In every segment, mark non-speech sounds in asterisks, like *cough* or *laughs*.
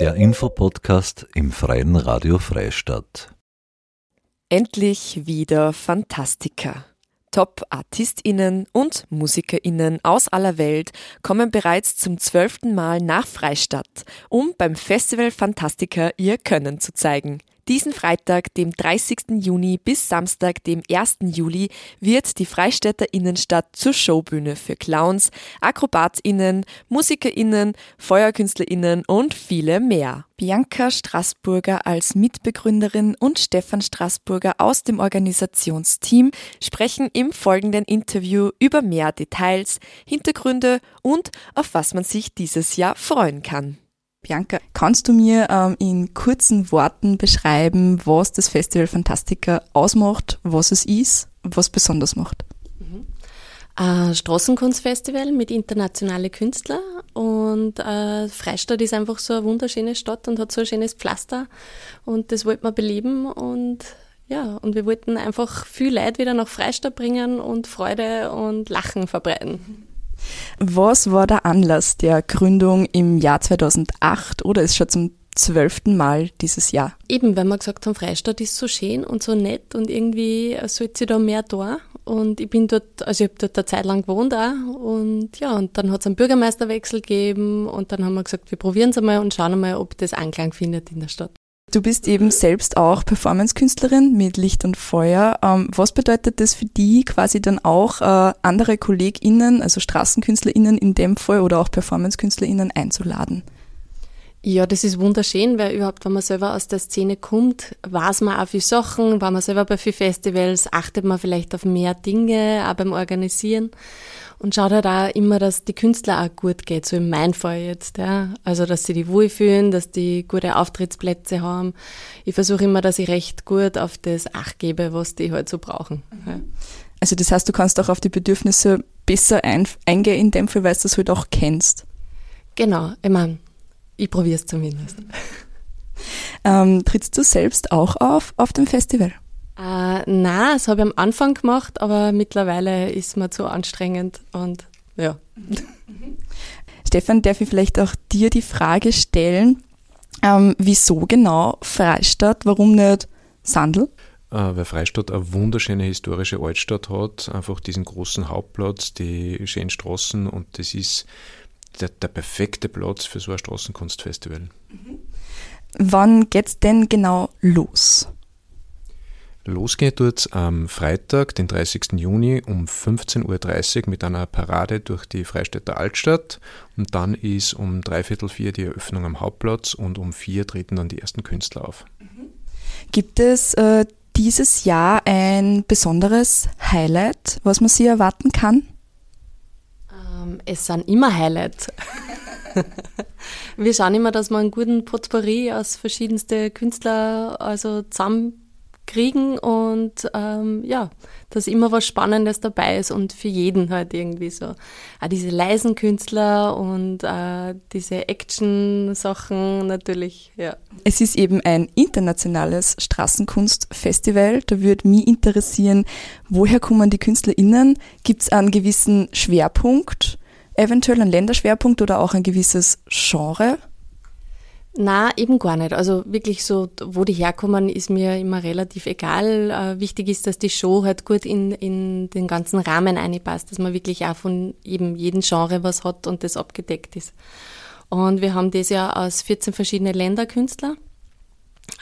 Der Infopodcast im Freien Radio Freistadt. Endlich wieder Fantastika. Top-ArtistInnen und MusikerInnen aus aller Welt kommen bereits zum zwölften Mal nach Freistadt, um beim Festival Fantastica ihr Können zu zeigen. Diesen Freitag, dem 30. Juni bis Samstag, dem 1. Juli, wird die Freistädter Innenstadt zur Showbühne für Clowns, AkrobatInnen, MusikerInnen, FeuerkünstlerInnen und viele mehr. Bianca Straßburger als Mitbegründerin und Stefan Straßburger aus dem Organisationsteam sprechen im folgenden Interview über mehr Details, Hintergründe und auf was man sich dieses Jahr freuen kann. Bianca, kannst du mir ähm, in kurzen Worten beschreiben, was das Festival Fantastica ausmacht, was es ist, was besonders macht? Mhm. Ein Straßenkunstfestival mit internationalen Künstlern und äh, Freistadt ist einfach so eine wunderschöne Stadt und hat so ein schönes Pflaster und das wollten wir beleben und ja, und wir wollten einfach viel Leid wieder nach Freistadt bringen und Freude und Lachen verbreiten. Was war der Anlass der Gründung im Jahr 2008 oder ist schon zum zwölften Mal dieses Jahr? Eben, weil wir gesagt haben, Freistadt ist so schön und so nett und irgendwie sollte sie da mehr da. Und ich bin dort, also ich habe dort eine Zeit lang gewohnt auch. Und ja, und dann hat es einen Bürgermeisterwechsel gegeben und dann haben wir gesagt, wir probieren es einmal und schauen mal, ob das Anklang findet in der Stadt. Du bist eben selbst auch Performance-Künstlerin mit Licht und Feuer. Ähm, was bedeutet das für die quasi dann auch äh, andere KollegInnen, also StraßenkünstlerInnen in dem Fall oder auch Performance-KünstlerInnen einzuladen? Ja, das ist wunderschön, weil überhaupt, wenn man selber aus der Szene kommt, weiß man auch viel Sachen, war man selber bei vielen Festivals, achtet man vielleicht auf mehr Dinge, auch beim Organisieren und schaut halt auch immer, dass die Künstler auch gut geht, so in meinem Fall jetzt, ja. Also, dass sie die wohlfühlen, dass die gute Auftrittsplätze haben. Ich versuche immer, dass ich recht gut auf das Acht gebe, was die halt so brauchen. Ja. Also, das heißt, du kannst auch auf die Bedürfnisse besser ein, eingehen in dem Fall, weil du das halt auch kennst. Genau, ich meine, ich probiere es zumindest. *laughs* ähm, trittst du selbst auch auf auf dem Festival? Äh, na, das habe ich am Anfang gemacht, aber mittlerweile ist mir zu anstrengend und ja. *laughs* Stefan, darf ich vielleicht auch dir die Frage stellen, ähm, wieso genau Freistadt, warum nicht Sandel? Äh, weil Freistadt eine wunderschöne historische Altstadt hat, einfach diesen großen Hauptplatz, die schönen Straßen und das ist der, der perfekte Platz für so ein Straßenkunstfestival. Mhm. Wann geht's denn genau los? Losgeht tut am Freitag, den 30. Juni um 15.30 Uhr mit einer Parade durch die Freistädter Altstadt und dann ist um dreiviertel vier die Eröffnung am Hauptplatz und um vier treten dann die ersten Künstler auf. Gibt es äh, dieses Jahr ein besonderes Highlight, was man sich erwarten kann? Ähm, es sind immer Highlights. *laughs* wir schauen immer, dass wir einen guten Potpourri aus verschiedensten Künstlern also zusammen kriegen und ähm, ja, dass immer was Spannendes dabei ist und für jeden halt irgendwie so. Auch diese leisen Künstler und äh, diese Action-Sachen natürlich, ja. Es ist eben ein internationales Straßenkunstfestival. Da würde mich interessieren, woher kommen die KünstlerInnen? Gibt es einen gewissen Schwerpunkt, eventuell einen Länderschwerpunkt oder auch ein gewisses Genre? Na, eben gar nicht. Also wirklich so, wo die herkommen, ist mir immer relativ egal. Äh, wichtig ist, dass die Show halt gut in, in den ganzen Rahmen einpasst, dass man wirklich auch von eben jedem Genre was hat und das abgedeckt ist. Und wir haben das ja aus 14 verschiedenen Länderkünstler.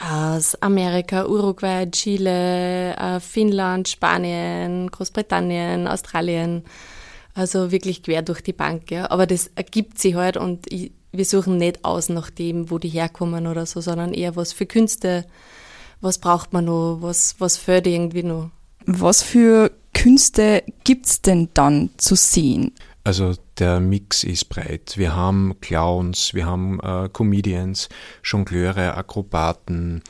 Aus Amerika, Uruguay, Chile, äh, Finnland, Spanien, Großbritannien, Australien. Also wirklich quer durch die Bank, ja. Aber das ergibt sich halt und ich, wir suchen nicht aus nach dem, wo die herkommen oder so, sondern eher was für Künste, was braucht man noch, was, was fördert irgendwie noch. Was für Künste gibt es denn dann zu sehen? Also der Mix ist breit. Wir haben Clowns, wir haben äh, Comedians, Jongleure, Akrobaten,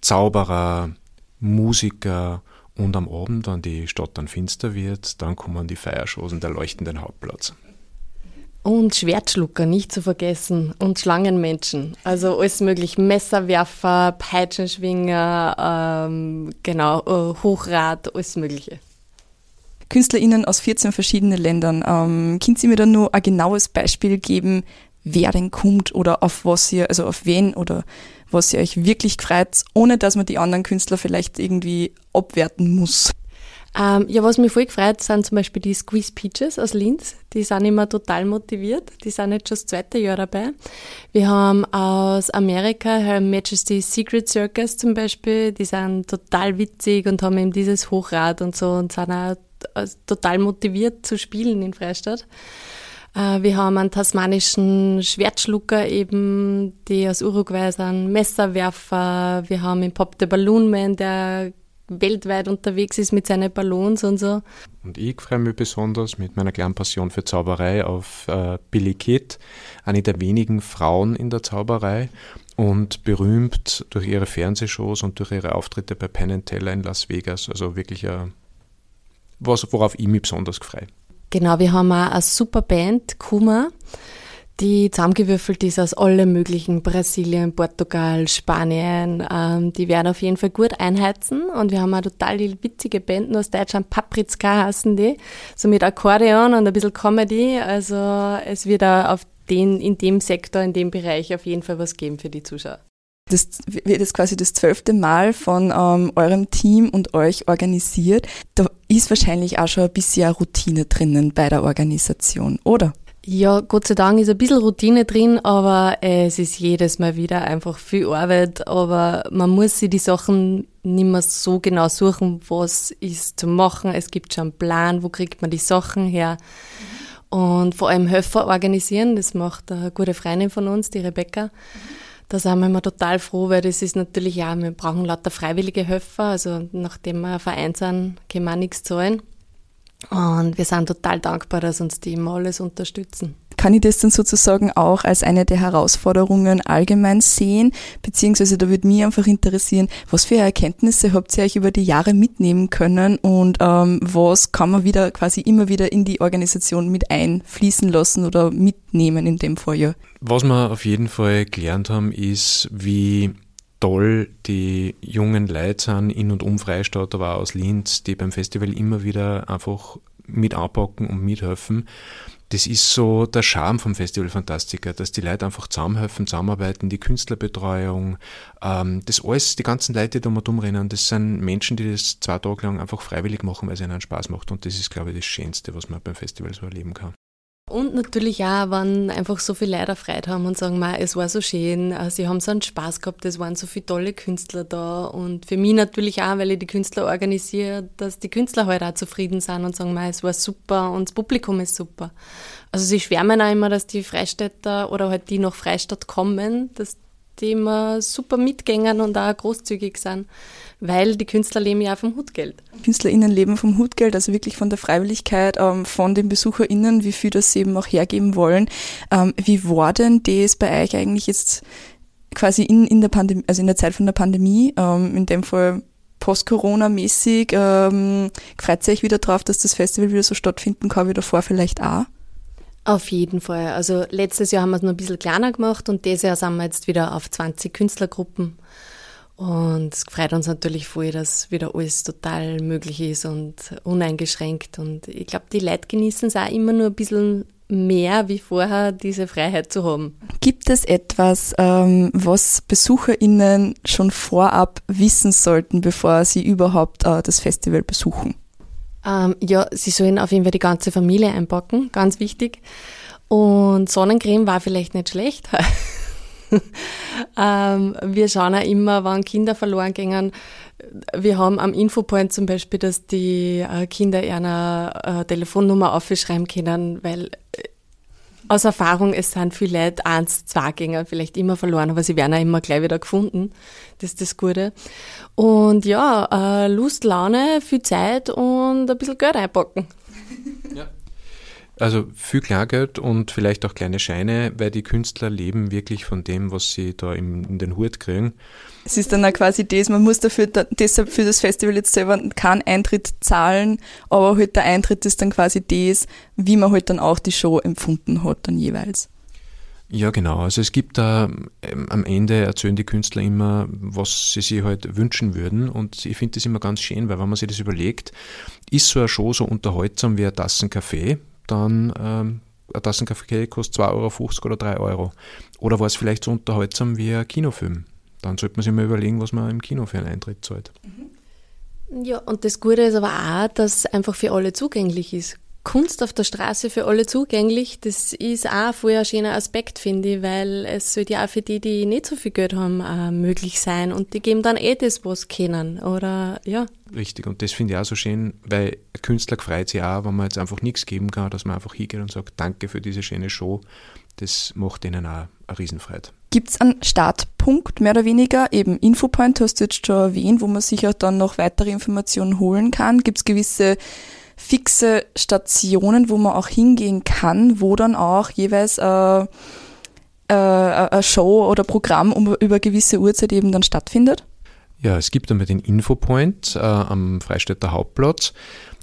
Zauberer, Musiker und am Abend, wenn die Stadt dann finster wird, dann kommen die Feiershows und der leuchtenden Hauptplatz. Und Schwertschlucker, nicht zu vergessen. Und Schlangenmenschen. Also alles möglich. Messerwerfer, Peitschenschwinger, ähm, genau, äh, Hochrad, alles Mögliche. KünstlerInnen aus 14 verschiedenen Ländern. Ähm, können Sie mir da nur ein genaues Beispiel geben, wer denn kommt oder auf was ihr, also auf wen oder was ihr euch wirklich freut, ohne dass man die anderen Künstler vielleicht irgendwie abwerten muss? Ähm, ja, was mich voll gefreut, sind zum Beispiel die Squeeze Peaches aus Linz. Die sind immer total motiviert. Die sind jetzt schon das zweite Jahr dabei. Wir haben aus Amerika Her Majesty Secret Circus zum Beispiel. Die sind total witzig und haben eben dieses Hochrad und so und sind auch äh, total motiviert zu spielen in Freistadt. Äh, wir haben einen tasmanischen Schwertschlucker eben, die aus Uruguay sind, Messerwerfer. Wir haben den Pop the Balloon Man, der weltweit unterwegs ist mit seinen Ballons und so. Und ich freue mich besonders mit meiner kleinen Passion für Zauberei auf äh, Billy Kid, eine der wenigen Frauen in der Zauberei und berühmt durch ihre Fernsehshows und durch ihre Auftritte bei Penn Teller in Las Vegas. Also wirklich äh, was, worauf ich mich besonders freue. Genau, wir haben auch eine super Band, Kuma die zusammengewürfelt ist aus allen möglichen, Brasilien, Portugal, Spanien. Ähm, die werden auf jeden Fall gut einheizen und wir haben auch total die witzige Banden aus Deutschland, Papritzka heißen die, so mit Akkordeon und ein bisschen Comedy. Also es wird auch auf den, in dem Sektor, in dem Bereich auf jeden Fall was geben für die Zuschauer. Das wird jetzt quasi das zwölfte Mal von ähm, eurem Team und euch organisiert. Da ist wahrscheinlich auch schon ein bisschen Routine drinnen bei der Organisation, oder? Ja, Gott sei Dank ist ein bisschen Routine drin, aber es ist jedes Mal wieder einfach viel Arbeit. Aber man muss sich die Sachen nicht mehr so genau suchen, was ist zu machen. Es gibt schon einen Plan, wo kriegt man die Sachen her. Und vor allem Höfer organisieren, das macht eine gute Freundin von uns, die Rebecca. Da sind wir immer total froh, weil das ist natürlich ja, wir brauchen lauter freiwillige Höfer. Also nachdem wir ein Verein sind, können wir nichts zahlen. Und wir sind total dankbar, dass uns die immer alles unterstützen. Kann ich das dann sozusagen auch als eine der Herausforderungen allgemein sehen? Beziehungsweise da würde mich einfach interessieren, was für Erkenntnisse habt ihr euch über die Jahre mitnehmen können und ähm, was kann man wieder quasi immer wieder in die Organisation mit einfließen lassen oder mitnehmen in dem Fall ja? Was wir auf jeden Fall gelernt haben, ist, wie toll die jungen Leute sind in und um Freistadt, aber auch aus Linz, die beim Festival immer wieder einfach mit anpacken und mithelfen. Das ist so der Charme vom Festival Fantastica, dass die Leute einfach zusammenhelfen, zusammenarbeiten, die Künstlerbetreuung, ähm, das alles, die ganzen Leute, die da mal rumrennen, das sind Menschen, die das zwei Tage lang einfach freiwillig machen, weil es ihnen Spaß macht. Und das ist, glaube ich, das Schönste, was man beim Festival so erleben kann. Und natürlich auch, wenn einfach so viele Leute Freude haben und sagen, es war so schön, äh, sie haben so einen Spaß gehabt, es waren so viele tolle Künstler da. Und für mich natürlich auch, weil ich die Künstler organisiere, dass die Künstler halt auch zufrieden sind und sagen, es war super und das Publikum ist super. Also sie schwärmen auch immer, dass die Freistädter oder halt die nach Freistadt kommen, dass die immer super mitgängern und auch großzügig sind weil die Künstler leben ja vom Hutgeld. KünstlerInnen leben vom Hutgeld, also wirklich von der Freiwilligkeit ähm, von den BesucherInnen, wie viel das sie eben auch hergeben wollen. Ähm, wie war denn das bei euch eigentlich jetzt quasi in, in der Pandemie, also in der Zeit von der Pandemie, ähm, in dem Fall post-Corona-mäßig, freut euch wieder drauf, dass das Festival wieder so stattfinden kann wie davor vielleicht auch? Auf jeden Fall. Also letztes Jahr haben wir es noch ein bisschen kleiner gemacht und dieses Jahr sind wir jetzt wieder auf 20 Künstlergruppen. Und es freut uns natürlich voll, dass wieder alles total möglich ist und uneingeschränkt. Und ich glaube, die Leute genießen es auch immer nur ein bisschen mehr wie vorher, diese Freiheit zu haben. Gibt es etwas, ähm, was BesucherInnen schon vorab wissen sollten, bevor sie überhaupt äh, das Festival besuchen? Ähm, ja, sie sollen auf jeden Fall die ganze Familie einpacken, ganz wichtig. Und Sonnencreme war vielleicht nicht schlecht. *laughs* ähm, wir schauen auch immer, wann Kinder verloren gehen. Wir haben am Infopoint zum Beispiel, dass die äh, Kinder ihre äh, Telefonnummer aufschreiben können, weil aus Erfahrung, es sind viele Leute eins, zwei Gänger vielleicht immer verloren, aber sie werden auch immer gleich wieder gefunden. Das ist das Gute. Und ja, äh, Lust, Laune, viel Zeit und ein bisschen Geld einpacken. Also viel Kleingeld und vielleicht auch kleine Scheine, weil die Künstler leben wirklich von dem, was sie da in den Hut kriegen. Es ist dann auch quasi das, man muss dafür deshalb für das Festival jetzt selber keinen Eintritt zahlen, aber halt der Eintritt ist dann quasi das, wie man halt dann auch die Show empfunden hat dann jeweils. Ja, genau. Also es gibt da ähm, am Ende erzählen die Künstler immer, was sie sich halt wünschen würden. Und ich finde das immer ganz schön, weil wenn man sich das überlegt, ist so eine Show so unterhaltsam wie ein Tassen Kaffee, dann ähm, eine Tasse Kaffee kostet 2,50 Euro oder 3 Euro. Oder war es vielleicht so unterhaltsam wie ein Kinofilm? Dann sollte man sich mal überlegen, was man im Kino für einen Eintritt zahlt. Ja, und das Gute ist aber auch, dass es einfach für alle zugänglich ist. Kunst auf der Straße für alle zugänglich, das ist auch voll ein schöner Aspekt, finde ich, weil es sollte ja auch für die, die nicht so viel Geld haben, äh, möglich sein und die geben dann eh das, was kennen, oder, ja. Richtig, und das finde ich auch so schön, weil ein Künstler freut sich auch, wenn man jetzt einfach nichts geben kann, dass man einfach hingeht und sagt, danke für diese schöne Show, das macht ihnen auch eine Riesenfreude. Gibt es einen Startpunkt, mehr oder weniger? Eben Infopoint hast du jetzt schon erwähnt, wo man sich auch dann noch weitere Informationen holen kann. Gibt es gewisse fixe Stationen, wo man auch hingehen kann, wo dann auch jeweils äh, äh, eine Show oder Programm um, über gewisse Uhrzeit eben dann stattfindet? Ja, es gibt einmal den Infopoint äh, am Freistädter Hauptplatz.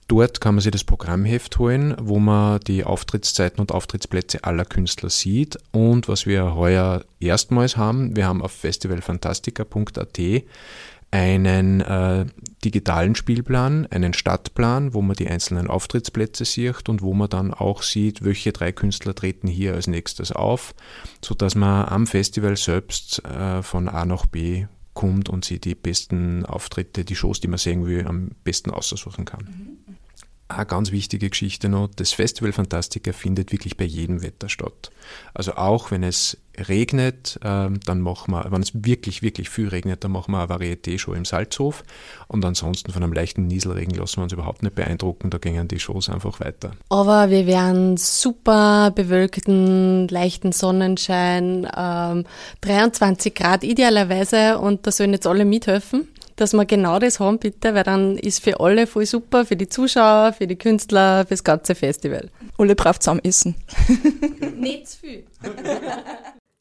Dort kann man sich das Programmheft holen, wo man die Auftrittszeiten und Auftrittsplätze aller Künstler sieht. Und was wir heuer erstmals haben, wir haben auf festivalfantastica.at einen äh, digitalen Spielplan, einen Stadtplan, wo man die einzelnen Auftrittsplätze sieht und wo man dann auch sieht, welche drei Künstler treten hier als nächstes auf, sodass man am Festival selbst äh, von A nach B kommt und sich die besten Auftritte, die Shows, die man sehen will, am besten aussuchen kann. Mhm eine ganz wichtige Geschichte noch, das Festival Fantastica findet wirklich bei jedem Wetter statt. Also auch wenn es regnet, ähm, dann machen wir, wenn es wirklich, wirklich viel regnet, dann machen wir eine Varieté-Show im Salzhof. Und ansonsten von einem leichten Nieselregen lassen wir uns überhaupt nicht beeindrucken, da gingen die Shows einfach weiter. Aber wir werden super bewölkten, leichten Sonnenschein, ähm, 23 Grad idealerweise. Und da sollen jetzt alle mithelfen dass wir genau das haben, bitte, weil dann ist für alle voll super, für die Zuschauer, für die Künstler, fürs ganze Festival. Alle brav zusammen essen. *laughs* Nicht zu viel.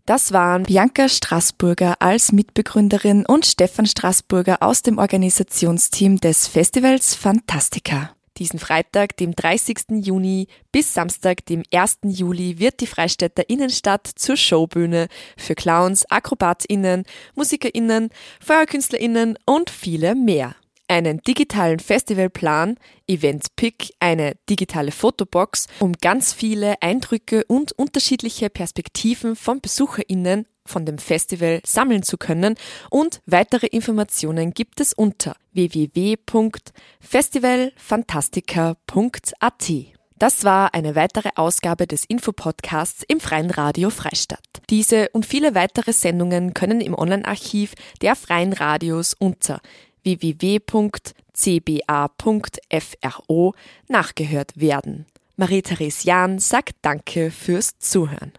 Das waren Bianca Straßburger als Mitbegründerin und Stefan Straßburger aus dem Organisationsteam des Festivals Fantastica. Diesen Freitag, dem 30. Juni bis Samstag, dem 1. Juli, wird die Freistädter Innenstadt zur Showbühne für Clowns, AkrobatInnen, MusikerInnen, FeuerkünstlerInnen und viele mehr. Einen digitalen Festivalplan, Eventpick, eine digitale Fotobox, um ganz viele Eindrücke und unterschiedliche Perspektiven von BesucherInnen von dem Festival sammeln zu können und weitere Informationen gibt es unter www.festivalfantastica.at. Das war eine weitere Ausgabe des Infopodcasts im Freien Radio Freistadt. Diese und viele weitere Sendungen können im Online-Archiv der Freien Radios unter www.cba.fro nachgehört werden. Marie-Therese Jahn sagt Danke fürs Zuhören.